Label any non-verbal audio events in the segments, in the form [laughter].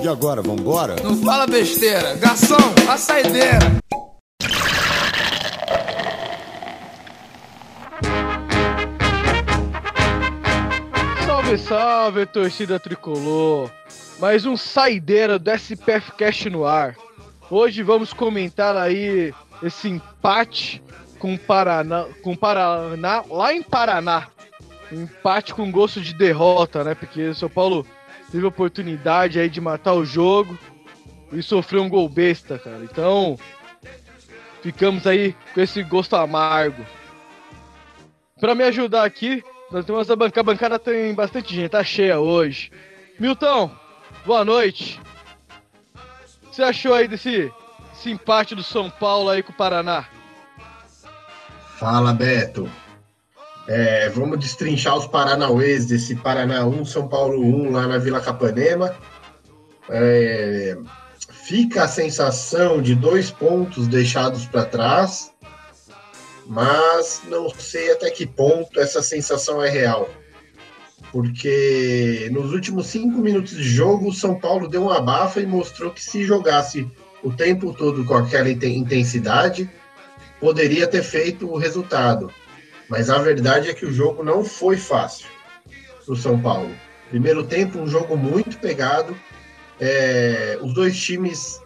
E agora, vambora? Não fala besteira. Garçom, a saideira. Salve, salve, torcida tricolor. Mais um saideira do SPF Cash no ar. Hoje vamos comentar aí esse empate com Paraná, com Paraná, lá em Paraná. Um empate com gosto de derrota, né? Porque o São Paulo teve a oportunidade aí de matar o jogo e sofreu um gol besta, cara. Então, ficamos aí com esse gosto amargo. Para me ajudar aqui, nós temos a bancada, a bancada tem bastante gente, tá cheia hoje. Milton, boa noite. O que você achou aí desse, desse empate do São Paulo aí com o Paraná? Fala, Beto. É, vamos destrinchar os Paranauês desse Paraná 1, São Paulo 1, lá na Vila Capanema. É, fica a sensação de dois pontos deixados para trás, mas não sei até que ponto essa sensação é real. Porque nos últimos cinco minutos de jogo, o São Paulo deu uma abafa e mostrou que se jogasse o tempo todo com aquela intensidade, poderia ter feito o resultado. Mas a verdade é que o jogo não foi fácil para o São Paulo. Primeiro tempo, um jogo muito pegado. É, os dois times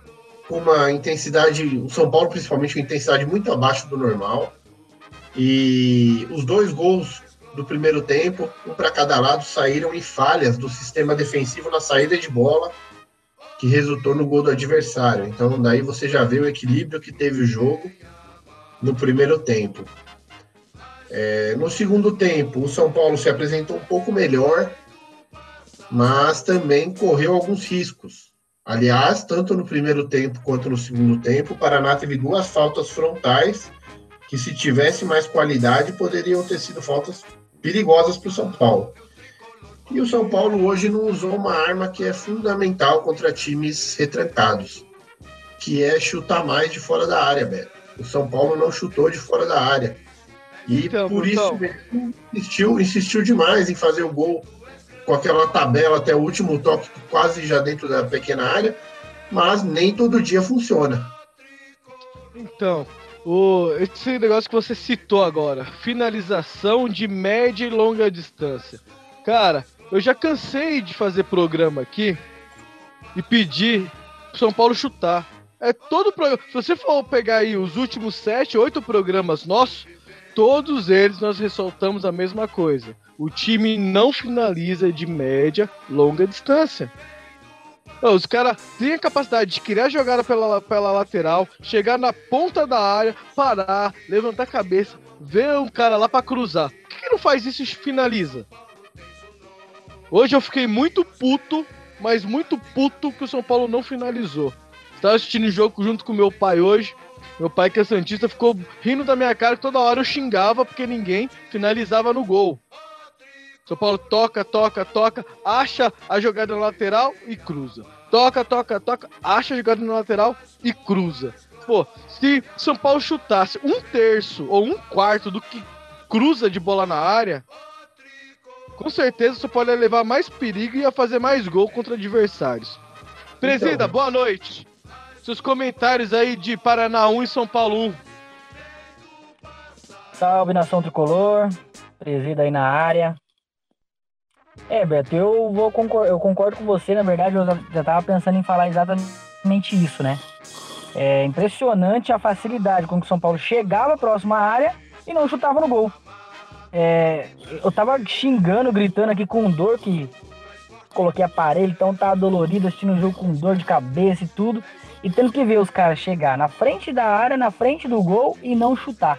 com uma intensidade, o São Paulo principalmente, uma intensidade muito abaixo do normal. E os dois gols do primeiro tempo, um para cada lado, saíram em falhas do sistema defensivo na saída de bola, que resultou no gol do adversário. Então, daí você já vê o equilíbrio que teve o jogo no primeiro tempo. É, no segundo tempo, o São Paulo se apresentou um pouco melhor, mas também correu alguns riscos. Aliás, tanto no primeiro tempo quanto no segundo tempo, o Paraná teve duas faltas frontais que, se tivesse mais qualidade, poderiam ter sido faltas perigosas para o São Paulo. E o São Paulo hoje não usou uma arma que é fundamental contra times retrancados, que é chutar mais de fora da área, Beto. O São Paulo não chutou de fora da área. E então, por então. isso insistiu, insistiu demais em fazer o gol com aquela tabela até o último toque, quase já dentro da pequena área, mas nem todo dia funciona. Então, o, esse negócio que você citou agora, finalização de média e longa distância. Cara, eu já cansei de fazer programa aqui e pedir pro São Paulo chutar. É todo programa. Se você for pegar aí os últimos sete, oito programas nossos, todos eles nós ressaltamos a mesma coisa. O time não finaliza de média, longa distância. Os caras têm a capacidade de criar jogada pela, pela lateral, chegar na ponta da área, parar, levantar a cabeça, ver um cara lá para cruzar. Por que, que não faz isso e finaliza? Hoje eu fiquei muito puto, mas muito puto que o São Paulo não finalizou. Estava assistindo o jogo junto com meu pai hoje. Meu pai, que é Santista, ficou rindo da minha cara que toda hora eu xingava porque ninguém finalizava no gol. São Paulo toca, toca, toca, acha a jogada na lateral e cruza. Toca, toca, toca, acha a jogada na lateral e cruza. Pô, se São Paulo chutasse um terço ou um quarto do que cruza de bola na área, com certeza Paulo ia levar mais perigo e ia fazer mais gol contra adversários. Presida, então, boa noite. Seus comentários aí de Paraná 1 e São Paulo 1. Salve nação tricolor, presida aí na área. É, Beto, eu vou concor eu concordo com você, na verdade, eu já tava pensando em falar exatamente isso, né? É impressionante a facilidade com que o São Paulo chegava próximo à área e não chutava no gol. É, eu tava xingando, gritando aqui com dor que coloquei aparelho, então tá dolorido, assistindo o jogo com dor de cabeça e tudo e tendo que ver os caras chegar na frente da área, na frente do gol e não chutar.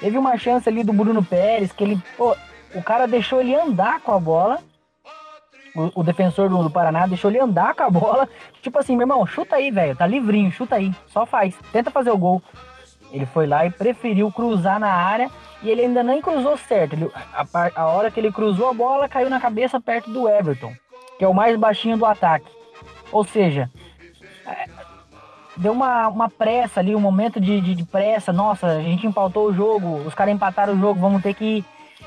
Teve uma chance ali do Bruno Pérez que ele, pô, o cara deixou ele andar com a bola. O, o defensor do, do, Paraná deixou ele andar com a bola. [laughs] Tipo assim, meu irmão, chuta aí, velho. Tá livrinho, chuta aí. Só faz. Tenta fazer o gol. Ele foi lá e preferiu cruzar na área e ele ainda nem cruzou certo. Ele, a, a hora que ele cruzou a bola, caiu na cabeça perto do Everton, que é o mais baixinho do ataque. Ou seja, deu uma, uma pressa ali, um momento de, de, de, pressa. Nossa, a gente empautou o jogo, os caras empataram o jogo, vamos ter que,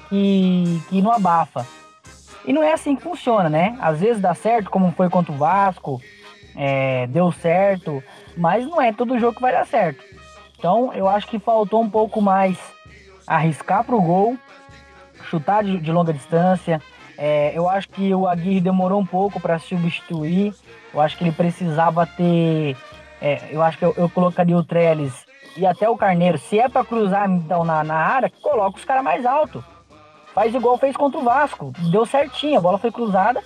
que, que ir no abafa. E não é assim que funciona, né? Às vezes dá certo, como foi contra o Vasco, é, deu certo, mas não é todo jogo que vai dar certo. Então eu acho que faltou um pouco mais arriscar para o gol, chutar de, de longa distância. É, eu acho que o Aguirre demorou um pouco para substituir. Eu acho que ele precisava ter. É, eu acho que eu, eu, colocaria o Trellis e até o Carneiro. Se é para cruzar então na, na área, coloca os caras mais alto. Faz igual fez contra o Vasco. Deu certinho. A bola foi cruzada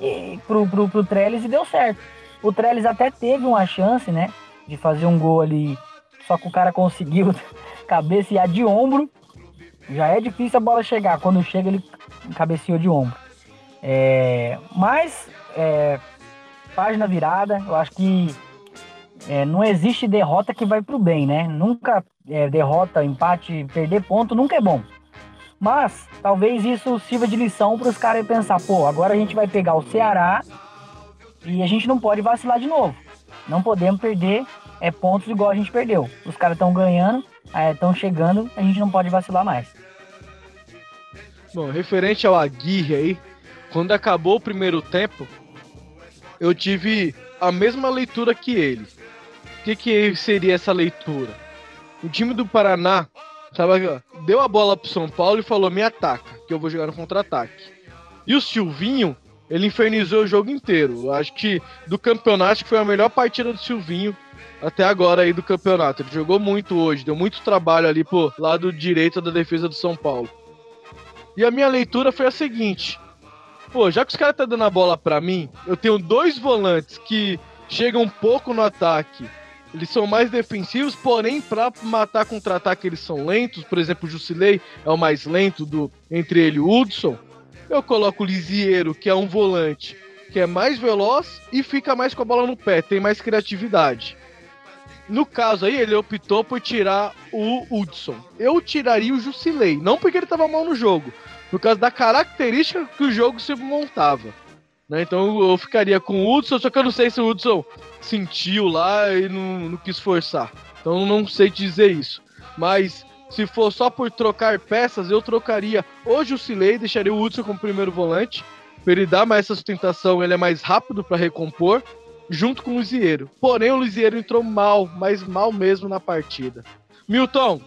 e, pro, pro, pro Trellis e deu certo. O Trellis até teve uma chance, né? De fazer um gol ali. Só que o cara conseguiu [laughs] cabecear de ombro. Já é difícil a bola chegar. Quando chega, ele cabeceou de ombro. É, mas, é, página virada, eu acho que é, não existe derrota que vai pro bem, né? Nunca é, derrota, empate, perder ponto nunca é bom. Mas talvez isso sirva de lição para os caras pensar, pô, agora a gente vai pegar o Ceará e a gente não pode vacilar de novo. Não podemos perder é, pontos igual a gente perdeu. Os caras estão ganhando, estão é, chegando, a gente não pode vacilar mais. Bom, referente ao Aguirre aí, quando acabou o primeiro tempo, eu tive a mesma leitura que ele. Que, que seria essa leitura? O time do Paraná tava, deu a bola pro São Paulo e falou: me ataca, que eu vou jogar no contra-ataque. E o Silvinho ele infernizou o jogo inteiro. Acho que do campeonato foi a melhor partida do Silvinho até agora aí do campeonato. Ele jogou muito hoje, deu muito trabalho ali pro lado direito da defesa do São Paulo. E a minha leitura foi a seguinte: pô, já que os caras tá dando a bola para mim, eu tenho dois volantes que chegam um pouco no ataque. Eles são mais defensivos, porém, para matar contra-ataque, eles são lentos. Por exemplo, o Jusilei é o mais lento do entre ele e o Hudson. Eu coloco o Lisieiro, que é um volante que é mais veloz e fica mais com a bola no pé, tem mais criatividade. No caso aí, ele optou por tirar o Hudson. Eu tiraria o Jusilei, não porque ele estava mal no jogo, por causa da característica que o jogo se montava. Né? Então eu ficaria com o Hudson, só que eu não sei se o Hudson sentiu lá e não, não quis forçar. Então não sei dizer isso. Mas se for só por trocar peças, eu trocaria hoje o Silei, deixaria o Hudson como primeiro volante. Para ele dar mais essa sustentação, ele é mais rápido para recompor, junto com o Lisieiro. Porém, o Lisieiro entrou mal, mas mal mesmo na partida. Milton,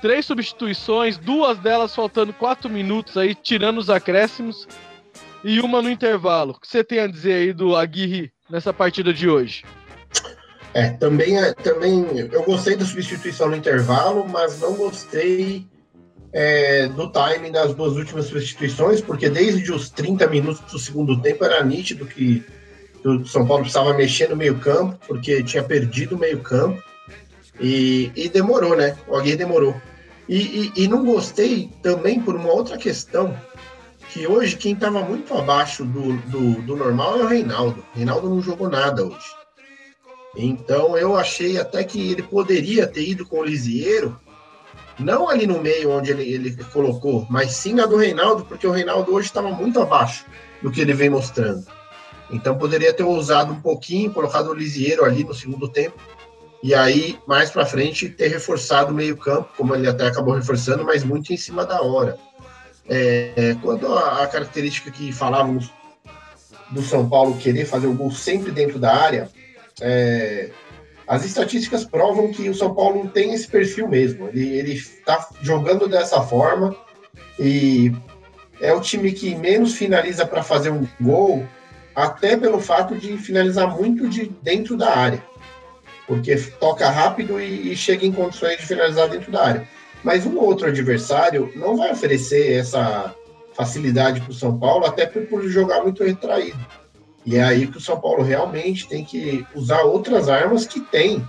três substituições, duas delas faltando quatro minutos aí, tirando os acréscimos, e uma no intervalo. O que você tem a dizer aí do Aguirre nessa partida de hoje? É, também, é, também eu gostei da substituição no intervalo, mas não gostei é, do timing das duas últimas substituições, porque desde os 30 minutos do segundo tempo era nítido que, o São Paulo precisava mexer no meio-campo, porque tinha perdido o meio-campo e, e, demorou, né? O Aguirre demorou. E, e, e, não gostei também por uma outra questão, que hoje quem estava muito abaixo do, do, do normal é o Reinaldo. Reinaldo não jogou nada hoje. Então eu achei até que ele poderia ter ido com o Lisieiro, não ali no meio onde ele, ele colocou, mas sim na do Reinaldo, porque o Reinaldo hoje estava muito abaixo do que ele vem mostrando. Então poderia ter ousado um pouquinho, colocado o Lisieiro ali no segundo tempo, e aí mais para frente ter reforçado o meio-campo, como ele até acabou reforçando, mas muito em cima da hora. É, é à característica que falávamos do São Paulo querer fazer o gol sempre dentro da área, é, as estatísticas provam que o São Paulo tem esse perfil mesmo. Ele está jogando dessa forma e é o time que menos finaliza para fazer um gol, até pelo fato de finalizar muito de dentro da área, porque toca rápido e, e chega em condições de finalizar dentro da área. Mas um outro adversário não vai oferecer essa facilidade para o São Paulo, até por, por jogar muito retraído. E é aí que o São Paulo realmente tem que usar outras armas que tem.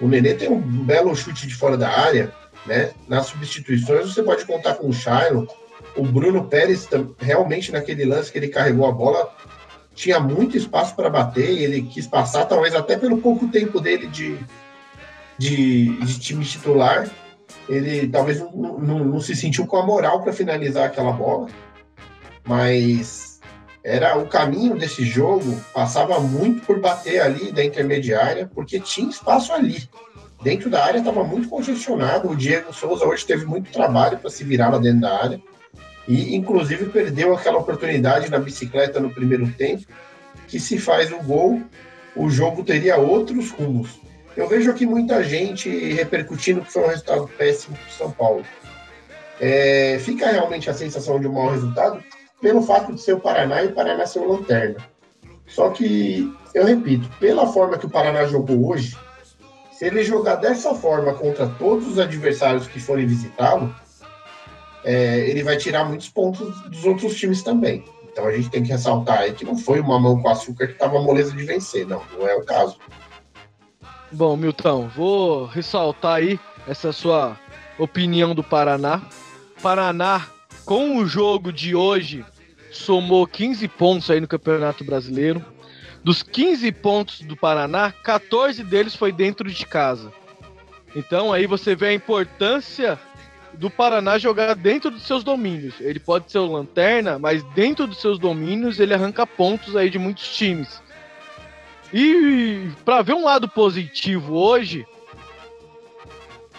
O Nenê tem um belo chute de fora da área, né? Nas substituições você pode contar com o Shailon. O Bruno Pérez realmente naquele lance que ele carregou a bola tinha muito espaço para bater e ele quis passar, talvez até pelo pouco tempo dele de, de, de time titular, ele talvez não, não, não se sentiu com a moral para finalizar aquela bola. Mas era o caminho desse jogo passava muito por bater ali da intermediária, porque tinha espaço ali. Dentro da área estava muito congestionado. O Diego Souza hoje teve muito trabalho para se virar lá dentro da área. E, inclusive, perdeu aquela oportunidade na bicicleta no primeiro tempo, que se faz o gol, o jogo teria outros rumos. Eu vejo aqui muita gente repercutindo que foi um resultado péssimo para o São Paulo. É, fica realmente a sensação de um mau resultado pelo fato de ser o Paraná e o Paraná ser o lanterna. Só que, eu repito, pela forma que o Paraná jogou hoje, se ele jogar dessa forma contra todos os adversários que forem visitá-lo, é, ele vai tirar muitos pontos dos outros times também. Então a gente tem que ressaltar aí que não foi uma mão com açúcar que estava moleza de vencer, não, não é o caso. Bom, Milton, vou ressaltar aí essa sua opinião do Paraná. Paraná, com o jogo de hoje, somou 15 pontos aí no Campeonato Brasileiro. Dos 15 pontos do Paraná, 14 deles foi dentro de casa. Então aí você vê a importância do Paraná jogar dentro dos seus domínios. Ele pode ser o lanterna, mas dentro dos seus domínios ele arranca pontos aí de muitos times. E para ver um lado positivo hoje,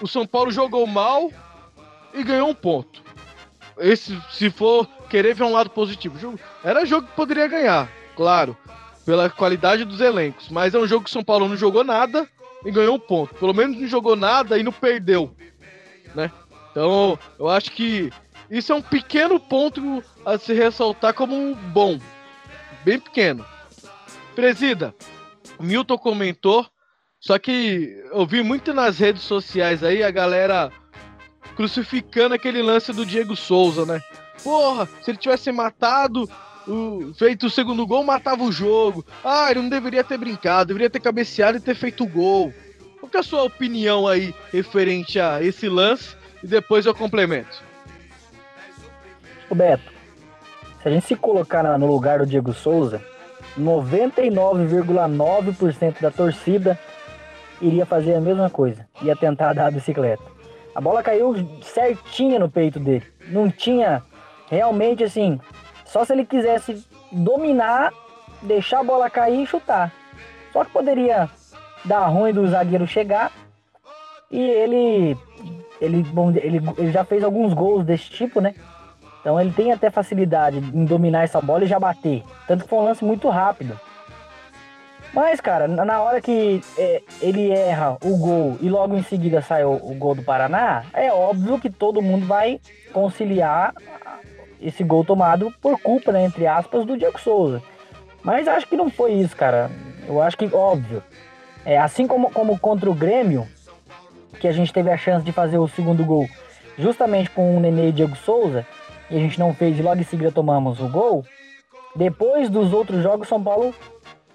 o São Paulo jogou mal e ganhou um ponto. Esse, se for querer ver um lado positivo, era jogo que poderia ganhar, claro, pela qualidade dos elencos. Mas é um jogo que o São Paulo não jogou nada e ganhou um ponto. Pelo menos não jogou nada e não perdeu, né? Então, eu acho que isso é um pequeno ponto a se ressaltar como um bom. Bem pequeno. Presida, Milton comentou, só que eu vi muito nas redes sociais aí a galera crucificando aquele lance do Diego Souza, né? Porra, se ele tivesse matado, o, feito o segundo gol, matava o jogo. Ah, ele não deveria ter brincado, deveria ter cabeceado e ter feito o gol. Qual que é a sua opinião aí referente a esse lance e depois eu complemento. O Beto, se a gente se colocar no lugar do Diego Souza, 99,9% da torcida iria fazer a mesma coisa, ia tentar dar a bicicleta. A bola caiu certinha no peito dele. Não tinha realmente assim, só se ele quisesse dominar, deixar a bola cair e chutar. Só que poderia dar ruim do zagueiro chegar e ele ele, bom, ele, ele já fez alguns gols desse tipo, né? Então ele tem até facilidade em dominar essa bola e já bater. Tanto que foi um lance muito rápido. Mas, cara, na hora que é, ele erra o gol e logo em seguida sai o, o, gol do Paraná, é óbvio que todo mundo vai conciliar esse gol tomado por culpa, né, entre aspas, do Diego Souza. Mas acho que não foi isso, cara. Eu acho que, óbvio, é, assim como, como contra o Grêmio, que a gente teve a chance de fazer o segundo gol justamente com o Nenê e Diego Souza, e a gente não fez logo em seguida tomamos o gol. Depois dos outros jogos, São Paulo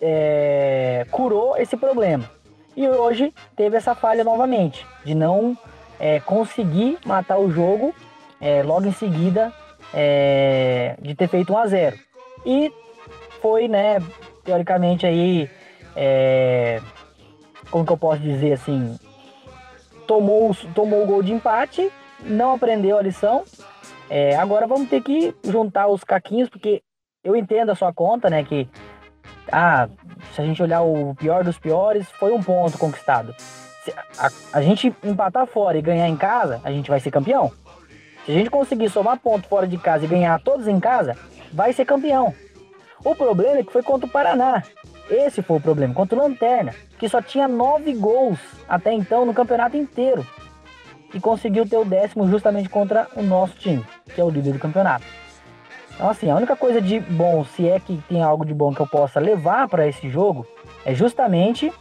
é, curou esse problema. E hoje teve essa falha novamente, de não é, conseguir matar o jogo é, logo em seguida é, de ter feito 1 a 0 E foi, né, teoricamente aí, é, como que eu posso dizer assim, tomou, tomou o gol de empate, não aprendeu a lição. É, agora vamos ter que juntar os caquinhos, porque eu entendo a sua conta, né? Que ah, se a gente olhar o pior dos piores, foi um ponto conquistado. Se a, a gente empatar fora e ganhar em casa, a gente vai ser campeão. Se a gente conseguir somar ponto fora de casa e ganhar todos em casa, vai ser campeão. O problema é que foi contra o Paraná. Esse foi o problema, contra o Lanterna, que só tinha nove gols até então no campeonato inteiro. E conseguiu ter o décimo justamente contra o nosso time, que é o líder do campeonato. Então, assim, a única coisa de bom, se é que tem algo de bom que eu possa levar para esse jogo, é justamente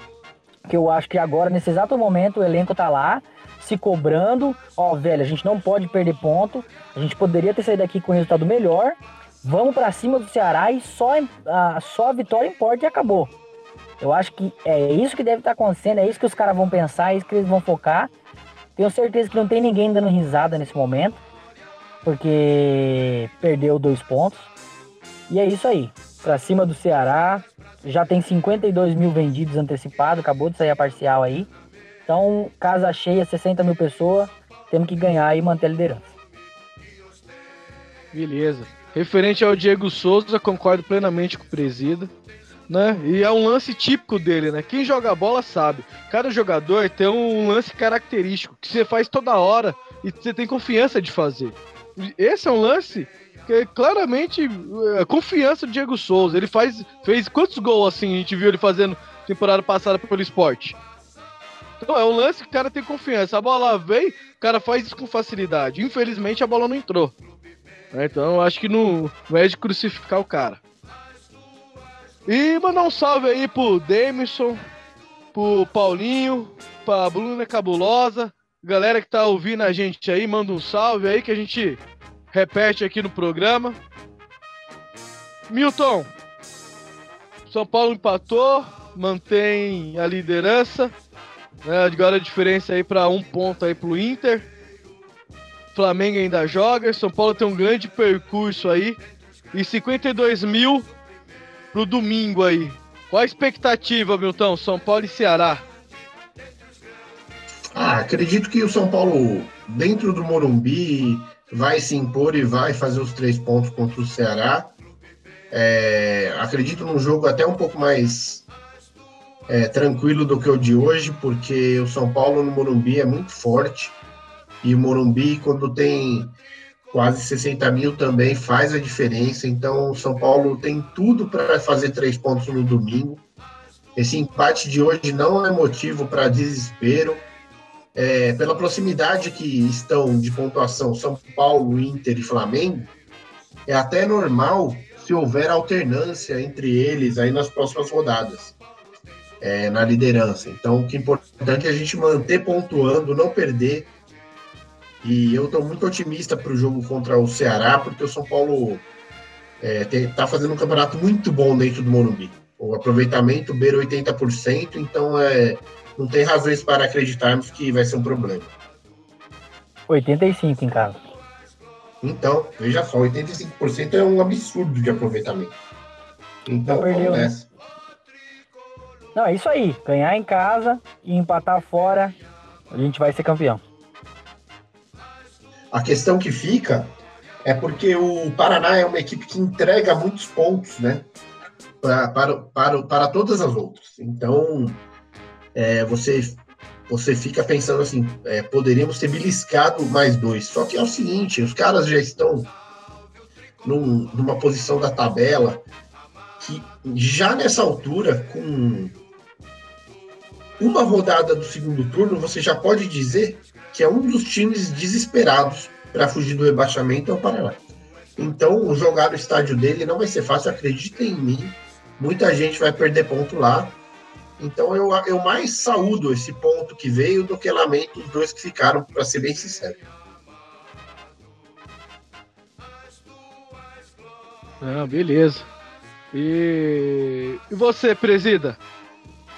que eu acho que agora, nesse exato momento, o elenco tá lá, se cobrando. Ó, velho, a gente não pode perder ponto. A gente poderia ter saído daqui com um resultado melhor. Vamos para cima do Ceará e só a, só a vitória importa e acabou. Eu acho que é isso que deve estar tá acontecendo, é isso que os caras vão pensar, é isso que eles vão focar. Tenho certeza que não tem ninguém dando risada nesse momento, porque perdeu dois pontos. E é isso aí. Pra cima do Ceará. Já tem 52 mil vendidos antecipados, acabou de sair a parcial aí. Então, casa cheia, 60 mil pessoas. Temos que ganhar e manter a liderança. Beleza. Referente ao Diego Souza, concordo plenamente com o presida. Né? E é um lance típico dele, né? Quem joga bola sabe. Cada jogador tem um lance característico que você faz toda hora e você tem confiança de fazer. esse é um lance que é claramente é, confiança do Diego Souza. Ele faz, fez quantos gols assim a gente viu ele fazendo temporada passada pelo esporte? Então é um lance que o cara tem confiança. A bola vem, o cara faz isso com facilidade. Infelizmente a bola não entrou. Né? Então acho que não é de crucificar o cara. E mandar um salve aí pro Demisson, pro Paulinho, pra Bruna Cabulosa. Galera que tá ouvindo a gente aí, manda um salve aí que a gente repete aqui no programa. Milton, São Paulo empatou, mantém a liderança. Né? Agora a diferença aí para um ponto aí pro Inter. Flamengo ainda joga. São Paulo tem um grande percurso aí. E 52 mil pro domingo aí. Qual a expectativa, Milton? São Paulo e Ceará. Ah, acredito que o São Paulo, dentro do Morumbi, vai se impor e vai fazer os três pontos contra o Ceará. É, acredito num jogo até um pouco mais é, tranquilo do que o de hoje, porque o São Paulo no Morumbi é muito forte. E o Morumbi, quando tem quase 60 mil, também faz a diferença. Então, o São Paulo tem tudo para fazer três pontos no domingo. Esse empate de hoje não é motivo para desespero é, pela proximidade que estão de pontuação São Paulo, Inter e Flamengo, é até normal se houver alternância entre eles aí nas próximas rodadas, é, na liderança. Então, o que é importante é a gente manter pontuando, não perder. E eu estou muito otimista para o jogo contra o Ceará, porque o São Paulo está é, tá fazendo um campeonato muito bom dentro do Morumbi. O aproveitamento beira 80%, então é, não tem razões para acreditarmos que vai ser um problema. 85 em casa. Então, veja só, 85% é um absurdo de aproveitamento. Então, Perdeu, né? Não, é isso aí. Ganhar em casa e empatar fora, a gente vai ser campeão. A questão que fica é porque o Paraná é uma equipe que entrega muitos pontos, né? Pra, para, para, para todas as outras. Então, é, você, você fica pensando assim, é, poderíamos ter beliscado mais dois. Só que é o seguinte, os caras já estão num, numa posição da tabela que já nessa altura, com uma rodada do segundo turno, você já pode dizer que é um dos times desesperados para fugir do rebaixamento é o Paraná. Então, jogar no estádio dele não vai ser fácil, acreditem em mim. Muita gente vai perder ponto lá. Então, eu, eu mais saúdo esse ponto que veio do que lamento os dois que ficaram, para ser bem sincero. Ah, beleza. E, e você, presida?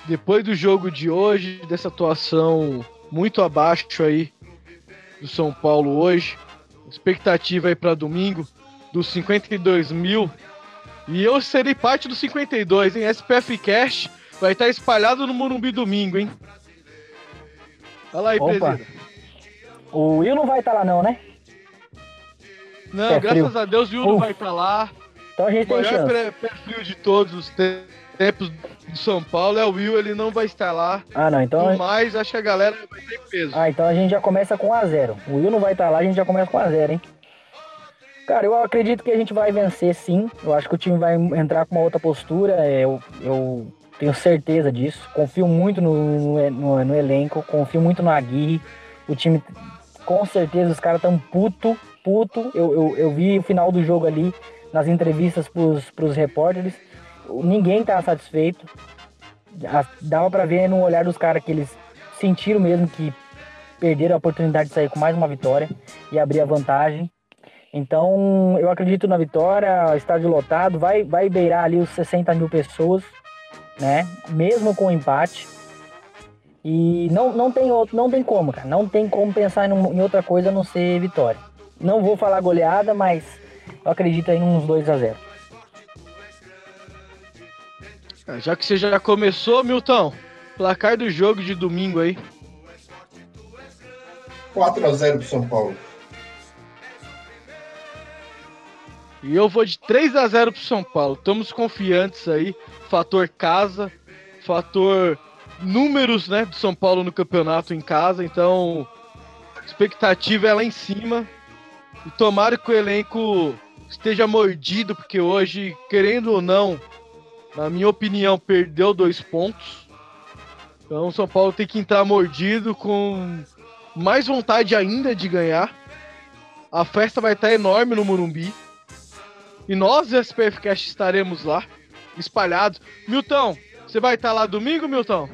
Depois do jogo de hoje, dessa atuação muito abaixo aí do São Paulo hoje, expectativa aí para domingo dos 52 mil. E eu serei parte dos 52, hein? SPF Cash vai estar espalhado no Morumbi domingo, hein? Fala aí, Opa. presida. O Will não vai estar lá não, né? Não, Pé graças frio. a Deus o Will não Uf. vai estar lá. Então a gente O tem maior chance. pé, pé frio de todos os te- tempos do São Paulo é o Will, ele não vai estar lá. Ah, não, então... Mas acho que a galera vai ter peso. Ah, então a gente já começa com 1x0. O Will não vai estar lá, a gente já começa com 1x0, hein? Cara, eu acredito que a gente vai vencer sim. Eu acho que o time vai entrar com uma outra postura. é, Eu, eu tenho certeza disso. Confio muito no, no, no- no elenco, confio muito no Aguirre. O time, com certeza, os caras estão puto, puto. Eu, eu, eu vi o final do jogo ali nas entrevistas pros, pros repórteres. Ninguém tá satisfeito. Dava pra ver no olhar dos caras que eles sentiram mesmo que perderam a oportunidade de sair com mais uma vitória e abrir a vantagem. Então, eu acredito na vitória, estádio lotado, vai, vai beirar ali os 60 mil pessoas, né? Mesmo com o empate. E não, não, tem outro, não tem como, cara. Não tem como pensar em, em outra coisa a não ser vitória. Não vou falar goleada, mas eu acredito aí uns 2 a 0 Ah, Já que você já começou, Milton, placar do jogo de domingo aí. 4 a 0 pro São Paulo. E eu vou de 3 a 0 pro São Paulo. Estamos confiantes aí. Fator casa, fator números, né, do São Paulo no campeonato em casa. Então, expectativa é lá em cima. E tomara que o elenco esteja mordido, porque hoje, querendo ou não, na minha opinião, perdeu dois pontos. Então o São Paulo tem que entrar mordido com mais vontade ainda de ganhar. A festa vai estar enorme no Morumbi. E nós, do SPFcast, estaremos lá, espalhados. Milton, você vai estar lá domingo, Milton?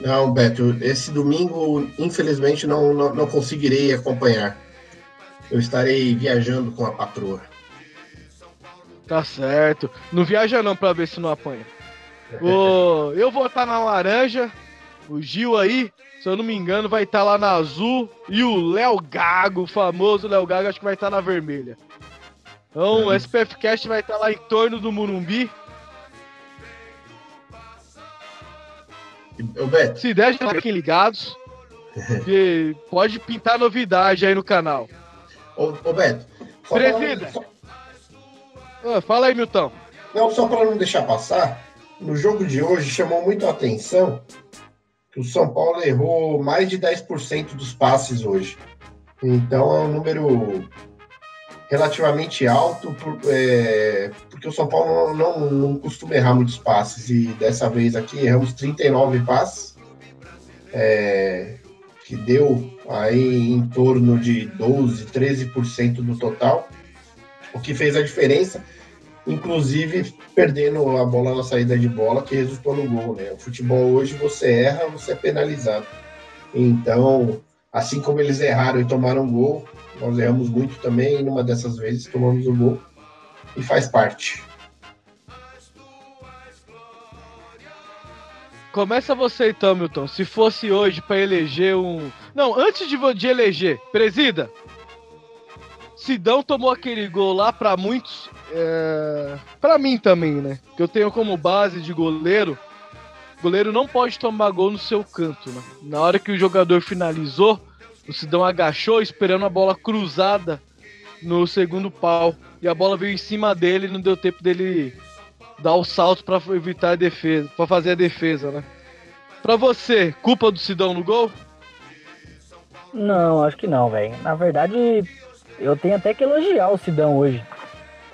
Não, Beto, esse domingo, infelizmente, não, não, não conseguirei acompanhar. Eu estarei viajando com a patroa. Tá certo. Não viaja não pra ver se não apanha. o, [laughs] eu vou estar na laranja. O Gil aí, se eu não me engano, vai estar lá na azul. E o Léo Gago, o famoso Léo Gago, acho que vai estar na vermelha. Então o SPF Cast vai estar lá em torno do Murumbi. Ô, Beto, Se der, já fiquem ligados. Que [laughs] pode pintar novidade aí no canal. ô, ô, Beto. Presida. Ah, fala aí, Milton. Não, só para não deixar passar, no jogo de hoje chamou muito a atenção que o São Paulo errou mais de 10% dos passes hoje. Então é um número relativamente alto, por- é, porque o São Paulo não, não, não costuma errar muitos passes. E dessa vez aqui erramos 39 passes, é, que deu aí em torno de 12, 13% do total, o que fez a diferença inclusive perdendo a bola na saída de bola, que resultou no gol, né? O futebol hoje você erra, você é penalizado. Então, assim como eles erraram e tomaram gol, nós erramos muito também, e numa dessas vezes tomamos o gol e faz parte. Começa você então, Milton. Se fosse hoje pra eleger um. Não, antes de, de eleger, presida. Sidão tomou aquele gol lá pra muitos. É... Pra mim também, né? Que eu tenho como base de goleiro. Goleiro não pode tomar gol no seu canto, né? Na hora que o jogador finalizou, o Sidão agachou esperando a bola cruzada no segundo pau. E a bola veio em cima dele e não deu tempo dele dar o salto pra evitar a defesa, para fazer a defesa, né? Pra você, culpa do Sidão no gol? Não, acho que não, velho. Na verdade, eu tenho até que elogiar o Sidão hoje.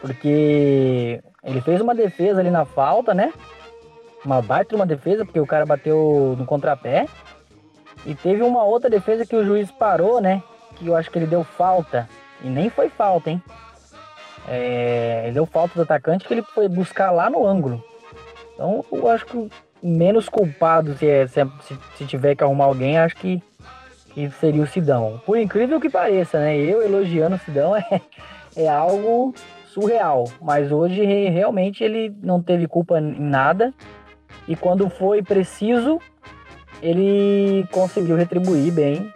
Porque ele fez uma defesa ali na falta, né? Uma baita uma defesa, porque o cara bateu no contrapé. E teve uma outra defesa que o juiz parou, né? Que eu acho que ele deu falta. E nem foi falta, hein? É, ele deu falta do atacante que ele foi buscar lá no ângulo. Então eu acho que menos culpado, se, é- é- se- se tiver que arrumar alguém, acho que que seria o Sidão. Por incrível que pareça, né? Eu elogiando o Sidão é, [laughs] é algo surreal. Mas hoje re- realmente ele não teve culpa em nada. E quando foi preciso, ele conseguiu retribuir bem.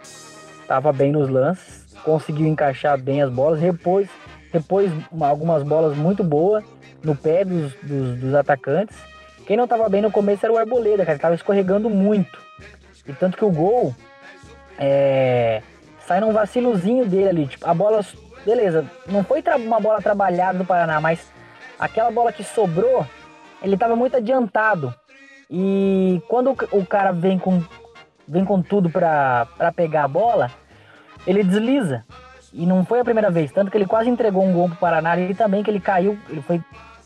Tava bem nos lances. Conseguiu encaixar bem as bolas. Repôs, repôs uma- algumas bolas muito boas no pé dos, dos, dos atacantes. Quem não tava bem no começo era o Arboleda, cara. Ele tava escorregando muito. E tanto que o gol é, sai num vacilozinho dele ali. Tipo, a bola, beleza, não foi uma bola trabalhada do Paraná, mas aquela bola que sobrou, ele tava muito adiantado. E quando o ca- o cara vem com, vem com tudo pra, pra pegar a bola, ele desliza. E não foi a primeira vez, tanto que ele quase entregou um gol pro Paraná e também que ele caiu, ele foi,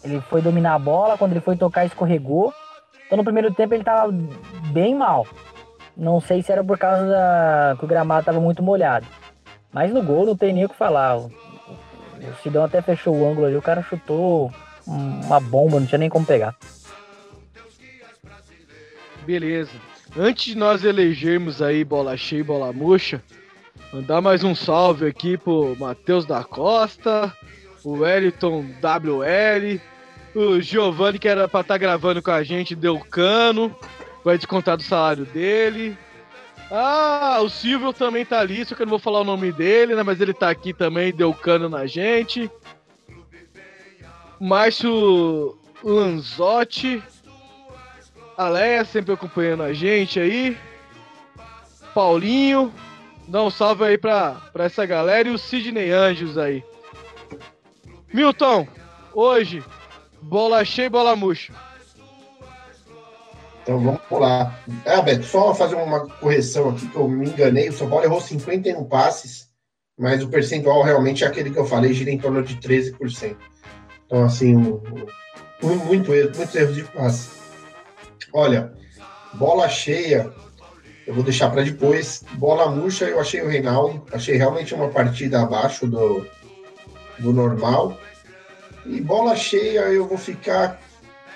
ele foi dominar a bola, quando ele foi tocar escorregou. Então no primeiro tempo ele tava bem mal. Não sei se era por causa da, que o gramado estava muito molhado. Mas no gol não tem nem o que falar. O, Sidão até fechou o ângulo ali, o cara chutou uma bomba, não tinha nem como pegar. Beleza. Antes de nós elegermos aí bola cheia e bola murcha, mandar mais um salve aqui pro Matheus da Costa, o Wellington WL, o Giovanni que era pra estar gravando com a gente, deu cano, vai descontar do salário dele. Ah, o Silvio também tá ali, só que eu não vou falar o nome dele, né? Mas ele tá aqui também, deu cano na gente. Márcio Lanzotti, a sempre acompanhando a gente aí. Paulinho, dá um salve aí pra, pra essa galera e o Sidney Anjos aí. Milton, hoje, bola cheia e bola murcha. Então vamos lá. Ah, Beto, só fazer uma correção aqui que eu me enganei. O São Paulo errou 51 passes mas o percentual realmente é aquele que eu falei, gira em torno de 13%. Então, assim, um, um, muito erro, muitos erros de passe. Olha, bola cheia, eu vou deixar para depois. Bola murcha, eu achei o Reinaldo, achei realmente uma partida abaixo do, do normal. E bola cheia, eu vou ficar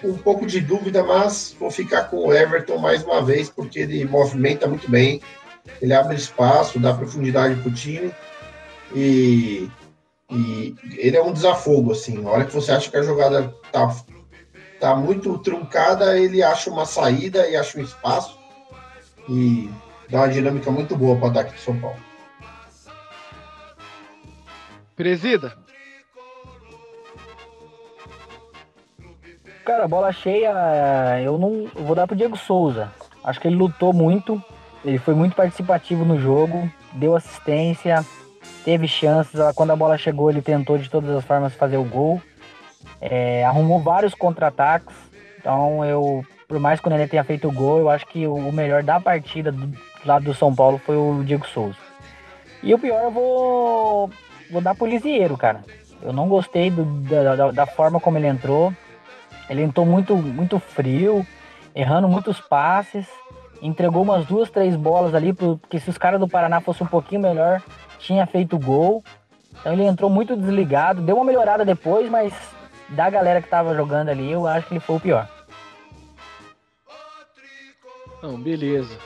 um pouco de dúvida, mas vou ficar com o Everton mais uma vez, porque ele movimenta muito bem, ele abre espaço, dá profundidade para o time. E, e, ele é um desafogo, assim. Na hora que você acha que a jogada tá, tá muito truncada, ele acha uma saída e acha um espaço. E dá uma dinâmica muito boa para o ataque de São Paulo. Presida. Cara, bola cheia, eu não eu vou dar pro Diego Souza. Acho que ele lutou muito, ele foi muito participativo no jogo, deu assistência, teve chances. Quando a bola chegou, ele tentou de todas as formas fazer o gol. É, arrumou vários contra-ataques. Então, eu, por mais que o Nenê tenha feito o gol, eu acho que o melhor da partida do lado do São Paulo foi o Diego Souza. E o pior, eu vou, vou dar pro Lisieiro, cara. Eu não gostei do, da, da, da forma como ele entrou. Ele entrou muito, muito frio, errando muitos passes, entregou umas duas, três bolas ali, porque se os caras do Paraná fossem um pouquinho melhor, tinha feito gol. Então ele entrou muito desligado, deu uma melhorada depois, mas da galera que tava jogando ali, eu acho que ele foi o pior. Não, beleza.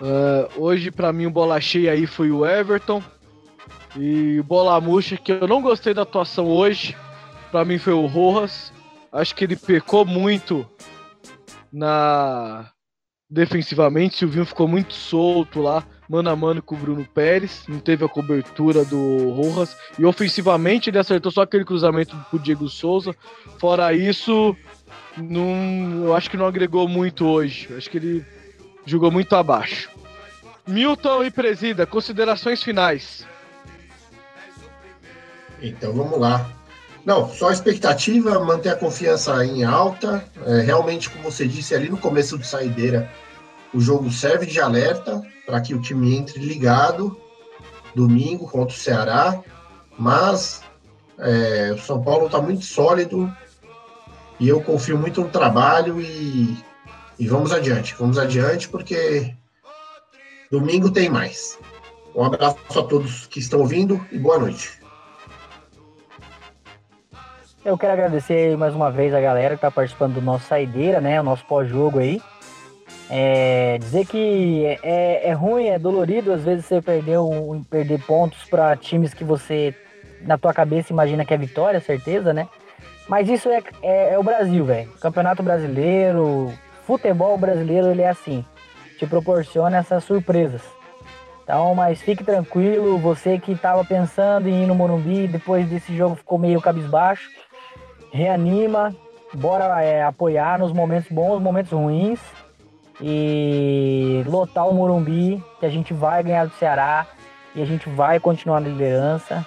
Uh, hoje, para mim, o bola cheia aí foi o Everton. E bola murcha, que eu não gostei da atuação hoje, para mim foi o Rojas. Acho que ele pecou muito na defensivamente. Silvinho ficou muito solto lá, mano a mano com o Bruno Pérez. Não teve a cobertura do Rojas. E ofensivamente ele acertou só aquele cruzamento pro Diego Souza. Fora isso, não, eu acho que não agregou muito hoje. Acho que ele jogou muito abaixo. Milton e Presida, considerações finais. Então vamos lá. Não, só expectativa, manter a confiança em alta. É, realmente, como você disse ali no começo de saideira, o jogo serve de alerta para que o time entre ligado domingo contra o Ceará. Mas é, o São Paulo está muito sólido e eu confio muito no trabalho e, e vamos adiante. Vamos adiante porque domingo tem mais. Um abraço a todos que estão ouvindo e boa noite. Eu quero agradecer mais uma vez a galera que está participando do nosso Saideira, né? O nosso pós-jogo aí. É, dizer que é, é, ruim, é dolorido às vezes você perder, um, perder pontos para times que você, na tua cabeça, imagina que é vitória, certeza, né? Mas isso é, é, é o Brasil, velho. Campeonato brasileiro, futebol brasileiro, ele é assim. Te proporciona essas surpresas. Então, mas fique tranquilo, você que estava pensando em ir no Morumbi, depois desse jogo ficou meio cabisbaixo reanima, bora é, apoiar nos momentos bons, momentos ruins e lotar o Morumbi, que a gente vai ganhar do Ceará e a gente vai continuar na liderança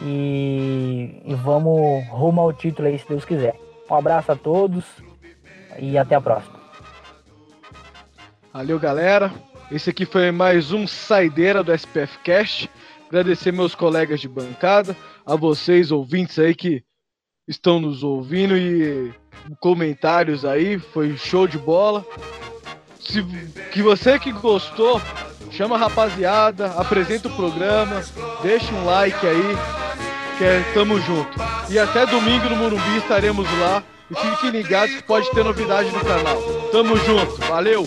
e, e vamos rumo ao título aí, se Deus quiser. Um abraço a todos e até a próxima. Valeu, galera. Esse aqui foi mais um Saideira do SPF Cast. Agradecer meus colegas de bancada, a vocês, ouvintes aí que estão nos ouvindo e comentários aí, foi show de bola. Se que você que gostou, chama a rapaziada, apresenta o programa, deixa um like aí, que é, tamo junto. E até domingo no Morumbi estaremos lá. E fiquem ligados que pode ter novidade no canal. Tamo junto, valeu!